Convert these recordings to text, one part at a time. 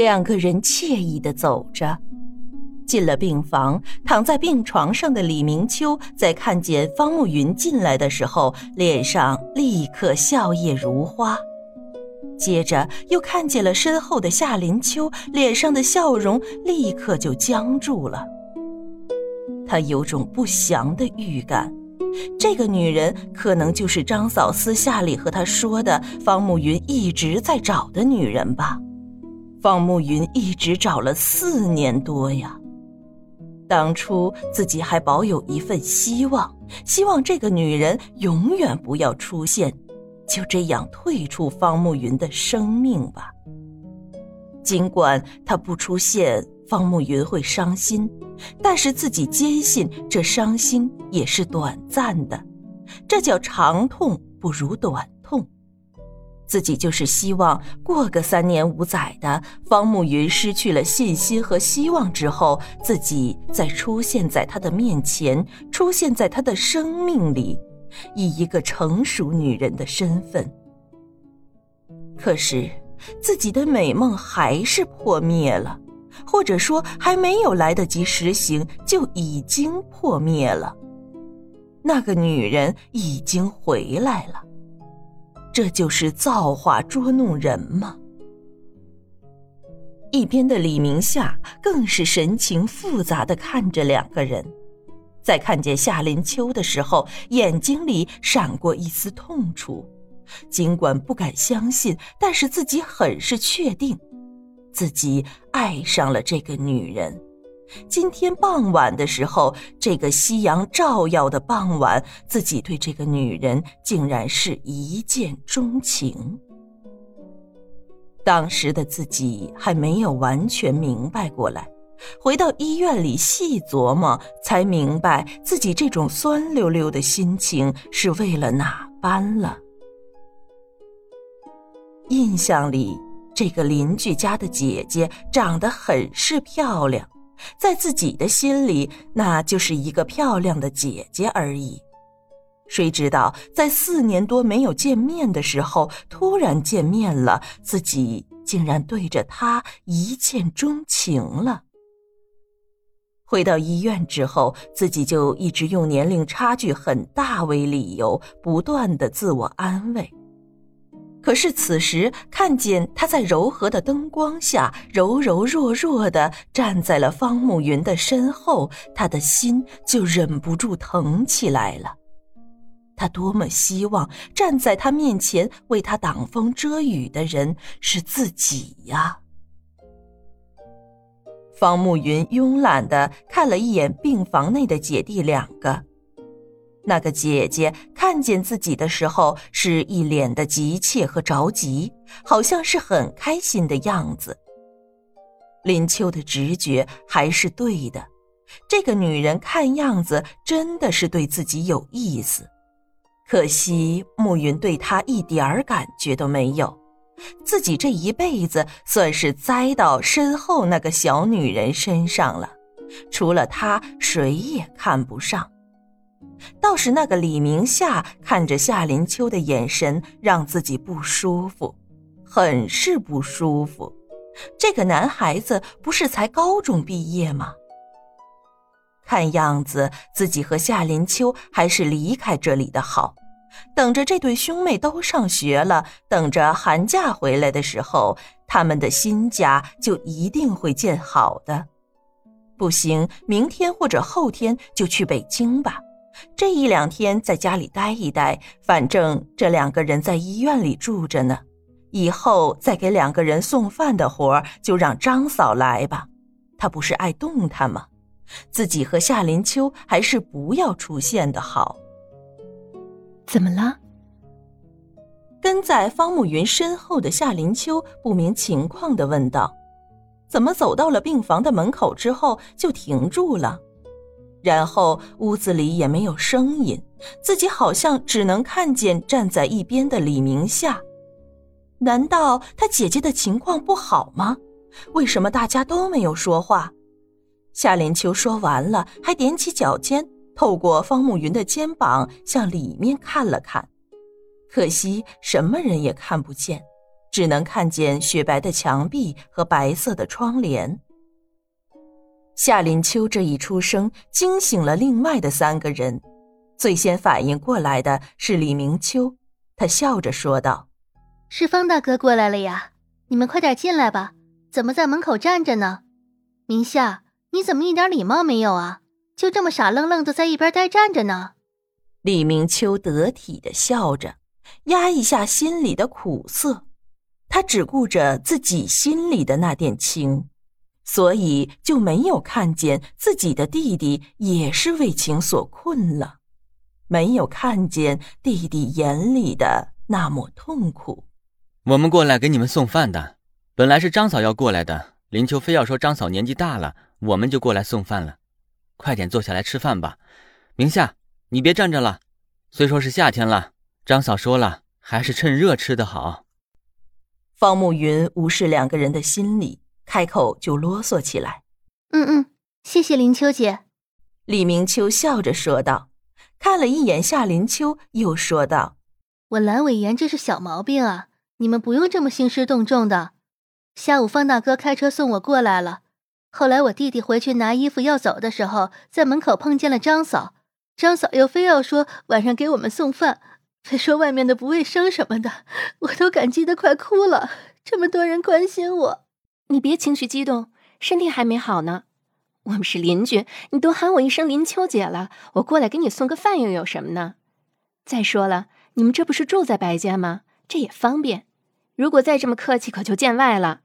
两个人惬意的走着，进了病房，躺在病床上的李明秋在看见方慕云进来的时候，脸上立刻笑靥如花。接着又看见了身后的夏林秋，脸上的笑容立刻就僵住了。他有种不祥的预感，这个女人可能就是张嫂私下里和他说的方慕云一直在找的女人吧。方慕云一直找了四年多呀，当初自己还保有一份希望，希望这个女人永远不要出现，就这样退出方慕云的生命吧。尽管她不出现，方慕云会伤心，但是自己坚信这伤心也是短暂的，这叫长痛不如短。自己就是希望过个三年五载的，方慕云失去了信心和希望之后，自己再出现在他的面前，出现在他的生命里，以一个成熟女人的身份。可是，自己的美梦还是破灭了，或者说还没有来得及实行，就已经破灭了。那个女人已经回来了。这就是造化捉弄人吗？一边的李明夏更是神情复杂的看着两个人，在看见夏林秋的时候，眼睛里闪过一丝痛楚。尽管不敢相信，但是自己很是确定，自己爱上了这个女人。今天傍晚的时候，这个夕阳照耀的傍晚，自己对这个女人竟然是一见钟情。当时的自己还没有完全明白过来，回到医院里细琢磨，才明白自己这种酸溜溜的心情是为了哪般了。印象里，这个邻居家的姐姐长得很是漂亮。在自己的心里，那就是一个漂亮的姐姐而已。谁知道，在四年多没有见面的时候，突然见面了，自己竟然对着她一见钟情了。回到医院之后，自己就一直用年龄差距很大为理由，不断的自我安慰。可是此时看见他在柔和的灯光下柔柔弱弱的站在了方慕云的身后，他的心就忍不住疼起来了。他多么希望站在他面前为他挡风遮雨的人是自己呀！方慕云慵懒的看了一眼病房内的姐弟两个。那个姐姐看见自己的时候，是一脸的急切和着急，好像是很开心的样子。林秋的直觉还是对的，这个女人看样子真的是对自己有意思。可惜暮云对她一点儿感觉都没有，自己这一辈子算是栽到身后那个小女人身上了，除了她，谁也看不上。倒是那个李明夏看着夏林秋的眼神，让自己不舒服，很是不舒服。这个男孩子不是才高中毕业吗？看样子自己和夏林秋还是离开这里的好。等着这对兄妹都上学了，等着寒假回来的时候，他们的新家就一定会建好的。不行，明天或者后天就去北京吧。这一两天在家里待一待，反正这两个人在医院里住着呢。以后再给两个人送饭的活就让张嫂来吧。她不是爱动弹吗？自己和夏林秋还是不要出现的好。怎么了？跟在方慕云身后的夏林秋不明情况的问道：“怎么走到了病房的门口之后就停住了？”然后屋子里也没有声音，自己好像只能看见站在一边的李明夏。难道他姐姐的情况不好吗？为什么大家都没有说话？夏连秋说完了，还踮起脚尖，透过方慕云的肩膀向里面看了看，可惜什么人也看不见。只能看见雪白的墙壁和白色的窗帘。夏林秋这一出声惊醒了另外的三个人，最先反应过来的是李明秋，他笑着说道：“是方大哥过来了呀，你们快点进来吧，怎么在门口站着呢？明夏，你怎么一点礼貌没有啊？就这么傻愣愣的在一边呆站着呢？”李明秋得体的笑着，压一下心里的苦涩，他只顾着自己心里的那点情。所以就没有看见自己的弟弟也是为情所困了，没有看见弟弟眼里的那抹痛苦。我们过来给你们送饭的，本来是张嫂要过来的，林秋非要说张嫂年纪大了，我们就过来送饭了。快点坐下来吃饭吧，明夏，你别站着了。虽说是夏天了，张嫂说了，还是趁热吃的好。方慕云无视两个人的心理。开口就啰嗦起来。嗯嗯，谢谢林秋姐。李明秋笑着说道，看了一眼夏林秋，又说道：“我阑尾炎这是小毛病啊，你们不用这么兴师动众的。下午方大哥开车送我过来了，后来我弟弟回去拿衣服要走的时候，在门口碰见了张嫂，张嫂又非要说晚上给我们送饭，非说外面的不卫生什么的，我都感激的快哭了。这么多人关心我。”你别情绪激动，身体还没好呢。我们是邻居，你都喊我一声林秋姐了，我过来给你送个饭又有什么呢？再说了，你们这不是住在白家吗？这也方便。如果再这么客气，可就见外了。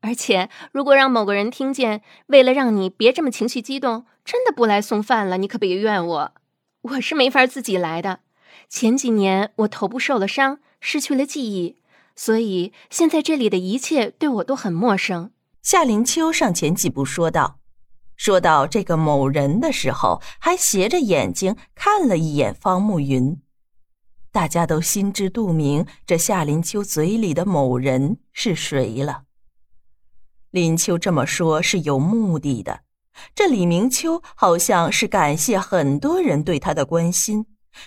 而且，如果让某个人听见，为了让你别这么情绪激动，真的不来送饭了，你可别怨我。我是没法自己来的。前几年我头部受了伤，失去了记忆。所以现在这里的一切对我都很陌生。夏林秋上前几步说道：“说到这个某人的时候，还斜着眼睛看了一眼方慕云。大家都心知肚明，这夏林秋嘴里的某人是谁了。林秋这么说是有目的的。这李明秋好像是感谢很多人对他的关心。”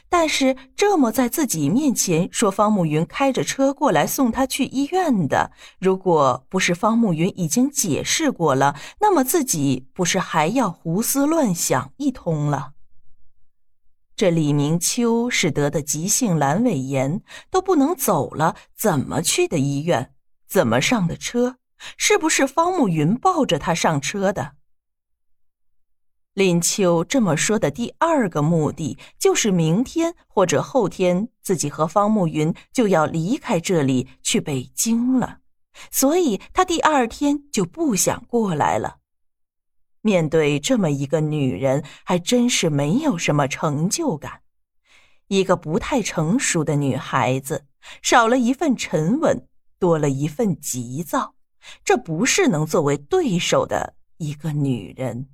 但是这么在自己面前说方慕云开着车过来送他去医院的，如果不是方慕云已经解释过了，那么自己不是还要胡思乱想一通了？这李明秋是得的急性阑尾炎，都不能走了，怎么去的医院？怎么上的车？是不是方慕云抱着他上车的？林秋这么说的第二个目的，就是明天或者后天，自己和方慕云就要离开这里去北京了，所以他第二天就不想过来了。面对这么一个女人，还真是没有什么成就感。一个不太成熟的女孩子，少了一份沉稳，多了一份急躁，这不是能作为对手的一个女人。